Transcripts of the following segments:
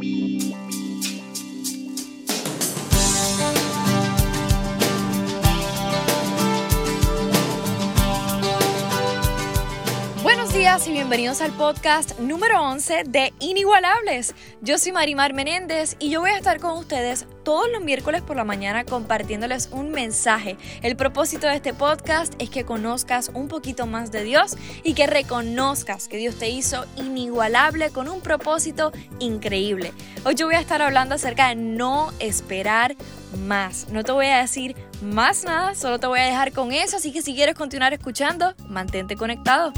Beep, beep. Y bienvenidos al podcast número 11 de Inigualables. Yo soy Marimar Menéndez y yo voy a estar con ustedes todos los miércoles por la mañana compartiéndoles un mensaje. El propósito de este podcast es que conozcas un poquito más de Dios y que reconozcas que Dios te hizo inigualable con un propósito increíble. Hoy yo voy a estar hablando acerca de no esperar más. No te voy a decir más nada, solo te voy a dejar con eso, así que si quieres continuar escuchando, mantente conectado.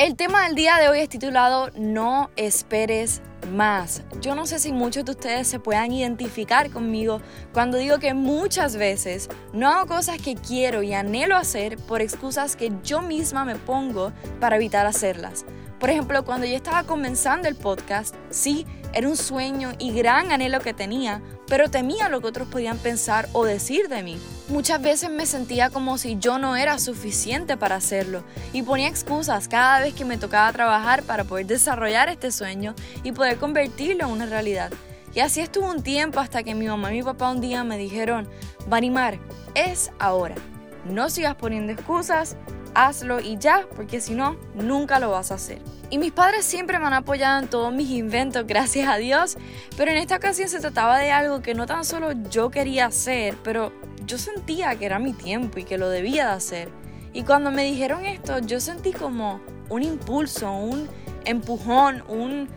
El tema del día de hoy es titulado No esperes más. Yo no sé si muchos de ustedes se puedan identificar conmigo cuando digo que muchas veces no hago cosas que quiero y anhelo hacer por excusas que yo misma me pongo para evitar hacerlas. Por ejemplo, cuando yo estaba comenzando el podcast, sí, era un sueño y gran anhelo que tenía, pero temía lo que otros podían pensar o decir de mí. Muchas veces me sentía como si yo no era suficiente para hacerlo y ponía excusas cada vez que me tocaba trabajar para poder desarrollar este sueño y poder convertirlo en una realidad. Y así estuvo un tiempo hasta que mi mamá y mi papá un día me dijeron, Vanimar, es ahora. No sigas poniendo excusas, hazlo y ya, porque si no, nunca lo vas a hacer. Y mis padres siempre me han apoyado en todos mis inventos, gracias a Dios, pero en esta ocasión se trataba de algo que no tan solo yo quería hacer, pero yo sentía que era mi tiempo y que lo debía de hacer. Y cuando me dijeron esto, yo sentí como un impulso, un empujón, un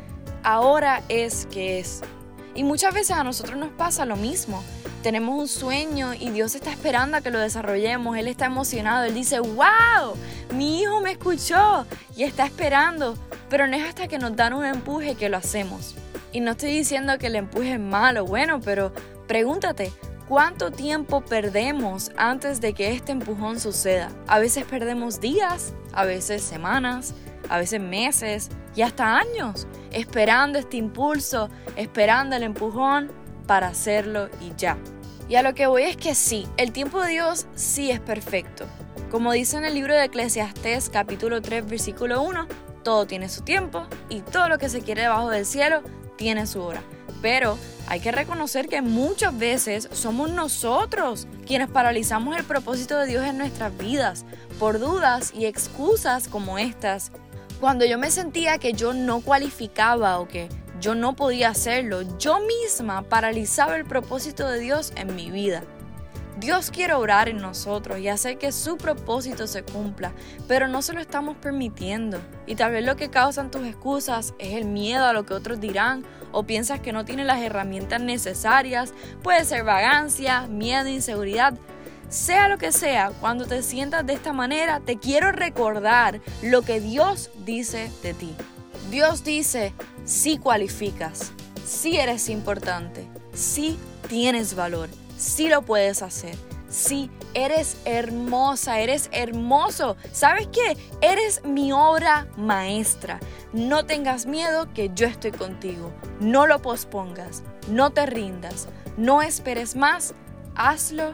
ahora es que es. Y muchas veces a nosotros nos pasa lo mismo tenemos un sueño y Dios está esperando a que lo desarrollemos. Él está emocionado. Él dice, wow, mi hijo me escuchó y está esperando. Pero no es hasta que nos dan un empuje que lo hacemos. Y no estoy diciendo que el empuje es malo, bueno, pero pregúntate, ¿cuánto tiempo perdemos antes de que este empujón suceda? A veces perdemos días, a veces semanas, a veces meses y hasta años esperando este impulso, esperando el empujón para hacerlo y ya. Y a lo que voy es que sí, el tiempo de Dios sí es perfecto. Como dice en el libro de Eclesiastés capítulo 3 versículo 1, todo tiene su tiempo y todo lo que se quiere debajo del cielo tiene su hora. Pero hay que reconocer que muchas veces somos nosotros quienes paralizamos el propósito de Dios en nuestras vidas por dudas y excusas como estas. Cuando yo me sentía que yo no cualificaba o que yo no podía hacerlo. Yo misma paralizaba el propósito de Dios en mi vida. Dios quiere orar en nosotros y hacer que su propósito se cumpla, pero no se lo estamos permitiendo. Y tal vez lo que causan tus excusas es el miedo a lo que otros dirán o piensas que no tienes las herramientas necesarias. Puede ser vagancia, miedo, inseguridad. Sea lo que sea, cuando te sientas de esta manera, te quiero recordar lo que Dios dice de ti. Dios dice, si cualificas, si eres importante, si tienes valor, si lo puedes hacer, si eres hermosa, eres hermoso. ¿Sabes qué? Eres mi obra maestra. No tengas miedo que yo estoy contigo. No lo pospongas, no te rindas, no esperes más, hazlo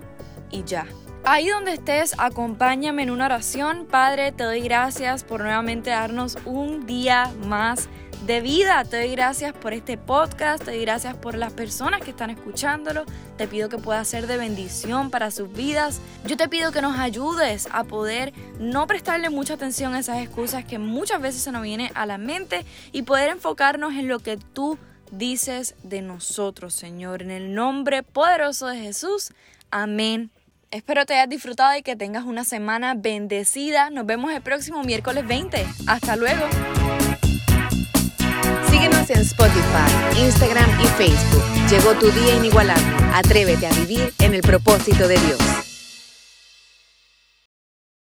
y ya. Ahí donde estés, acompáñame en una oración. Padre, te doy gracias por nuevamente darnos un día más de vida. Te doy gracias por este podcast, te doy gracias por las personas que están escuchándolo. Te pido que pueda ser de bendición para sus vidas. Yo te pido que nos ayudes a poder no prestarle mucha atención a esas excusas que muchas veces se nos vienen a la mente y poder enfocarnos en lo que tú dices de nosotros, Señor. En el nombre poderoso de Jesús. Amén. Espero te hayas disfrutado y que tengas una semana bendecida. Nos vemos el próximo miércoles 20. Hasta luego. Síguenos en Spotify, Instagram y Facebook. Llegó tu día inigualable. Atrévete a vivir en el propósito de Dios.